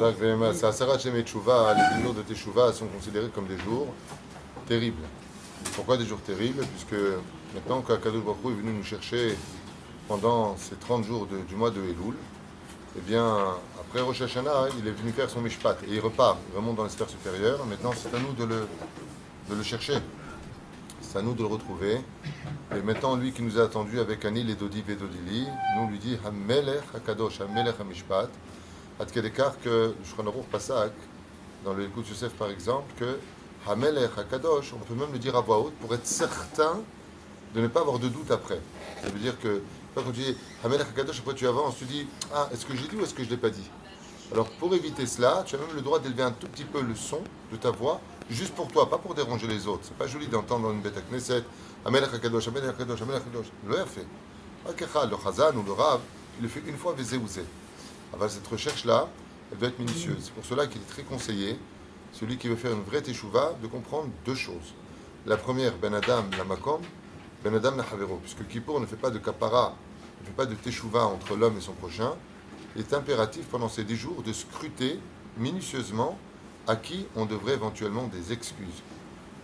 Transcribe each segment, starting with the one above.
À Sarat Shemé Tchouva, les jours de Teshuvah sont considérés comme des jours terribles. Pourquoi des jours terribles? Puisque maintenant qu'Akadosh Baruch Hu est venu nous chercher pendant ces 30 jours de- du mois de Elul, eh bien, après Rosh Hashanah, il est venu faire son Mishpat et il repart, il remonte dans les sphères supérieures. Maintenant, c'est à nous de le, de le chercher. C'est à nous de le retrouver. Et maintenant, lui qui nous a attendus avec Anil et Dodi et Dodili, nous on lui dit Hamelech Hakadosh, Hamelech Hamishpat. Kedekar que le Shulchan Aruch Pasak, dans le Écoute Yosef par exemple, que Hamelech Hakadosh, on peut même le dire à voix haute pour être certain de ne pas avoir de doute après. Ça veut dire que quand tu dis Hamelech Hakadosh, après tu avances, tu dis Ah, est-ce que j'ai dit ou est-ce que je ne l'ai pas dit? Alors pour éviter cela, tu as même le droit d'élever un tout petit peu le son de ta voix, juste pour toi, pas pour déranger les autres. C'est pas joli d'entendre dans une bête à Knesset Hamelech Hakadosh, Hamelech Hakadosh, Hamelech Hakadosh. L'a fait. Le Chazan ou le Rav, il le fait une fois, vezé ou zé. Alors, cette recherche-là, elle doit être minutieuse. C'est pour cela qu'il est très conseillé, celui qui veut faire une vraie teshuva, de comprendre deux choses. La première, Ben Adam la Makom, Ben Adam la Havero, puisque Kippour ne fait pas de kapara, ne fait pas de teshuva entre l'homme et son prochain. Il est impératif pendant ces dix jours de scruter minutieusement à qui on devrait éventuellement des excuses.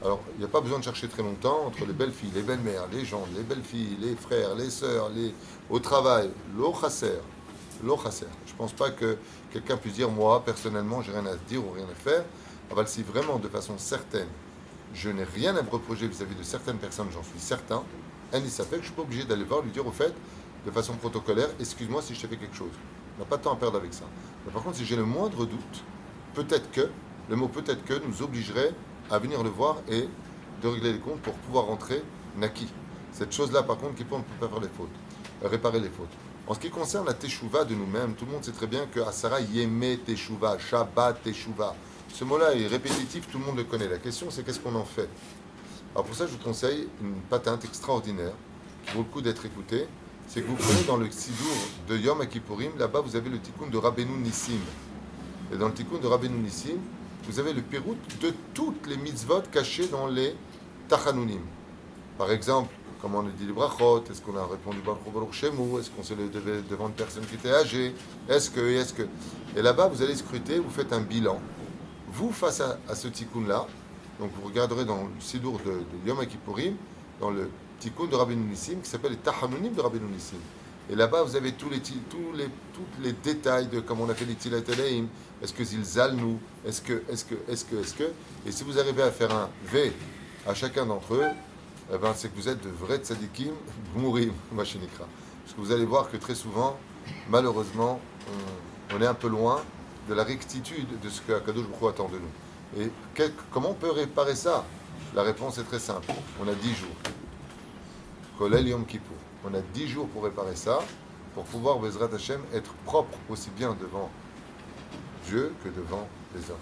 Alors, il n'y a pas besoin de chercher très longtemps entre les belles filles, les belles mères, les gens, les belles filles, les frères, les sœurs, les... au travail, l'eau chasser, Je ne pense pas que quelqu'un puisse dire, moi, personnellement, j'ai rien à dire ou rien à faire. Alors, si vraiment, de façon certaine, je n'ai rien à me reprocher vis-à-vis de certaines personnes, j'en suis certain, Annie que je ne suis pas obligé d'aller voir, lui dire au fait, de façon protocolaire, excuse-moi si je t'ai fait quelque chose. On n'a pas de temps à perdre avec ça. Mais par contre, si j'ai le moindre doute, peut-être que, le mot peut-être que nous obligerait à venir le voir et de régler les comptes pour pouvoir rentrer Naki. Cette chose-là, par contre, qui peut, on ne faire les fautes, euh, réparer les fautes. En ce qui concerne la teshuva de nous-mêmes, tout le monde sait très bien que Asara Yeme teshuva, Shabbat teshuva. Ce mot-là est répétitif, tout le monde le connaît. La question, c'est qu'est-ce qu'on en fait? Alors pour ça, je vous conseille une patente extraordinaire qui vaut le coup d'être écoutée. C'est que vous prenez dans le Sidour de Yom Kippourim, là-bas vous avez le tikkun de Rabbeinu Nissim. Et dans le tikkun de Rabbeinu Nissim, vous avez le péroute de toutes les mitzvot cachées dans les tachanunim. Par exemple, comment on dit les brachot, est-ce qu'on a répondu Baruch Baruch Shemu, est-ce qu'on s'est levé devant une personne qui était âgée, est-ce que, est-ce que? Et là-bas, vous allez scruter, vous faites un bilan. Vous, face à, ce tikkun-là, donc vous regarderez dans le sidour de, de Yom Kippourim, dans le tikkun de Rabbeinu Nissim, qui s'appelle les tachanunim de Rabbeinu Nissim. Et là-bas, vous avez tous les, tous les, tous les détails de comment on a fait les Tilat. Est-ce que Zilzal nous? Est-ce que, est-ce que, est-ce que, est-ce que? Et si vous arrivez à faire un V à chacun d'entre eux, eh ben, c'est que vous êtes de vrais tzadikim, mourir, machinikra. Parce que vous allez voir que très souvent, malheureusement, on, est un peu loin de la rectitude de ce que Akadosh Baruch attend de nous. Et comment on peut réparer ça? La réponse est très simple. On a 10 jours. Kolel Yom Kippour. On a 10 jours pour réparer ça, pour pouvoir, Bezrat Hashem, être propre aussi bien devant Dieu que devant les hommes.